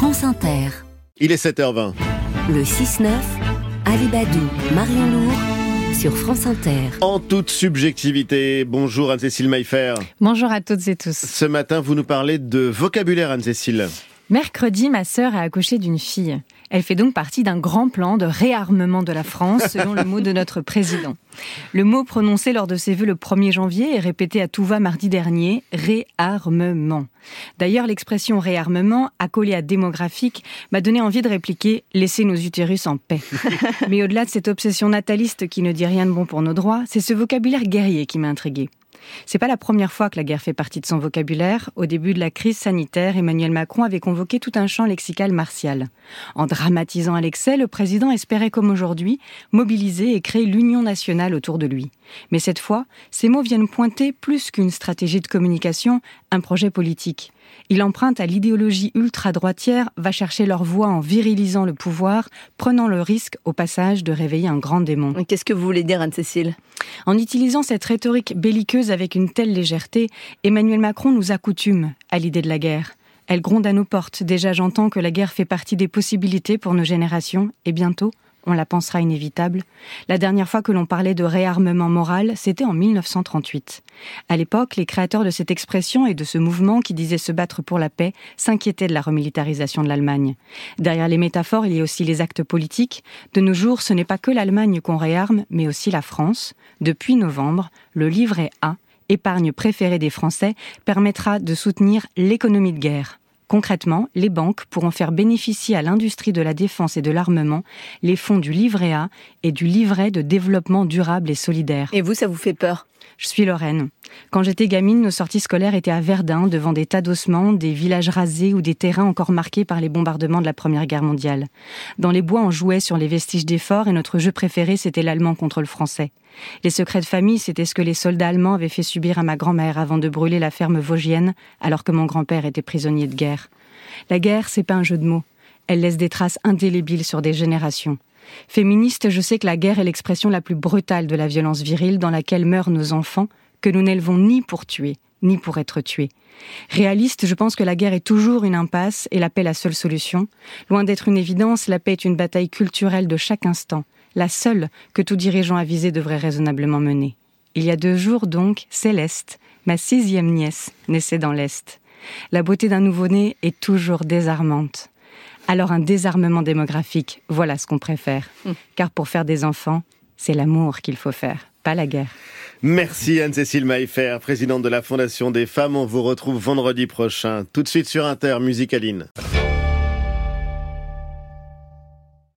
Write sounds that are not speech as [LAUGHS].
France Inter. Il est 7h20. Le 6-9, Alibadou, Marion Lourd, sur France Inter. En toute subjectivité, bonjour Anne-Cécile Maillefer. Bonjour à toutes et tous. Ce matin, vous nous parlez de vocabulaire, Anne-Cécile. Mercredi, ma sœur a accouché d'une fille. Elle fait donc partie d'un grand plan de réarmement de la France, selon le mot de notre président. Le mot prononcé lors de ses vœux le 1er janvier et répété à tout va mardi dernier, réarmement. D'ailleurs, l'expression réarmement, accolée à démographique, m'a donné envie de répliquer laissez nos utérus en paix. [LAUGHS] Mais au-delà de cette obsession nataliste qui ne dit rien de bon pour nos droits, c'est ce vocabulaire guerrier qui m'a intrigué. C'est pas la première fois que la guerre fait partie de son vocabulaire. Au début de la crise sanitaire, Emmanuel Macron avait convoqué tout un champ lexical martial. En dramatisant à l'excès, le président espérait, comme aujourd'hui, mobiliser et créer l'union nationale autour de lui. Mais cette fois, ces mots viennent pointer plus qu'une stratégie de communication, un projet politique. Il emprunte à l'idéologie ultra-droitière, va chercher leur voix en virilisant le pouvoir, prenant le risque, au passage, de réveiller un grand démon. Qu'est-ce que vous voulez dire, Anne-Cécile? En utilisant cette rhétorique belliqueuse avec une telle légèreté, Emmanuel Macron nous accoutume à l'idée de la guerre. Elle gronde à nos portes. Déjà, j'entends que la guerre fait partie des possibilités pour nos générations, et bientôt, on la pensera inévitable. La dernière fois que l'on parlait de réarmement moral, c'était en 1938. À l'époque, les créateurs de cette expression et de ce mouvement qui disait se battre pour la paix s'inquiétaient de la remilitarisation de l'Allemagne. Derrière les métaphores, il y a aussi les actes politiques. De nos jours, ce n'est pas que l'Allemagne qu'on réarme, mais aussi la France. Depuis novembre, le livret A, épargne préférée des Français, permettra de soutenir l'économie de guerre. Concrètement, les banques pourront faire bénéficier à l'industrie de la défense et de l'armement les fonds du livret A et du livret de développement durable et solidaire. Et vous, ça vous fait peur? Je suis Lorraine. Quand j'étais gamine, nos sorties scolaires étaient à Verdun, devant des tas d'ossements, des villages rasés ou des terrains encore marqués par les bombardements de la Première Guerre mondiale. Dans les bois, on jouait sur les vestiges des forts et notre jeu préféré, c'était l'allemand contre le français. Les secrets de famille, c'était ce que les soldats allemands avaient fait subir à ma grand-mère avant de brûler la ferme vosgienne, alors que mon grand-père était prisonnier de guerre. La guerre, c'est pas un jeu de mots. Elle laisse des traces indélébiles sur des générations. Féministe, je sais que la guerre est l'expression la plus brutale de la violence virile dans laquelle meurent nos enfants, que nous n'élevons ni pour tuer, ni pour être tués. Réaliste, je pense que la guerre est toujours une impasse et la paix la seule solution. Loin d'être une évidence, la paix est une bataille culturelle de chaque instant, la seule que tout dirigeant avisé devrait raisonnablement mener. Il y a deux jours donc, Céleste, ma sixième nièce, naissait dans l'Est. La beauté d'un nouveau-né est toujours désarmante. Alors un désarmement démographique, voilà ce qu'on préfère. Car pour faire des enfants, c'est l'amour qu'il faut faire, pas la guerre. Merci Anne-Cécile Maillefer, présidente de la Fondation des femmes. On vous retrouve vendredi prochain. Tout de suite sur Inter, Musicaline.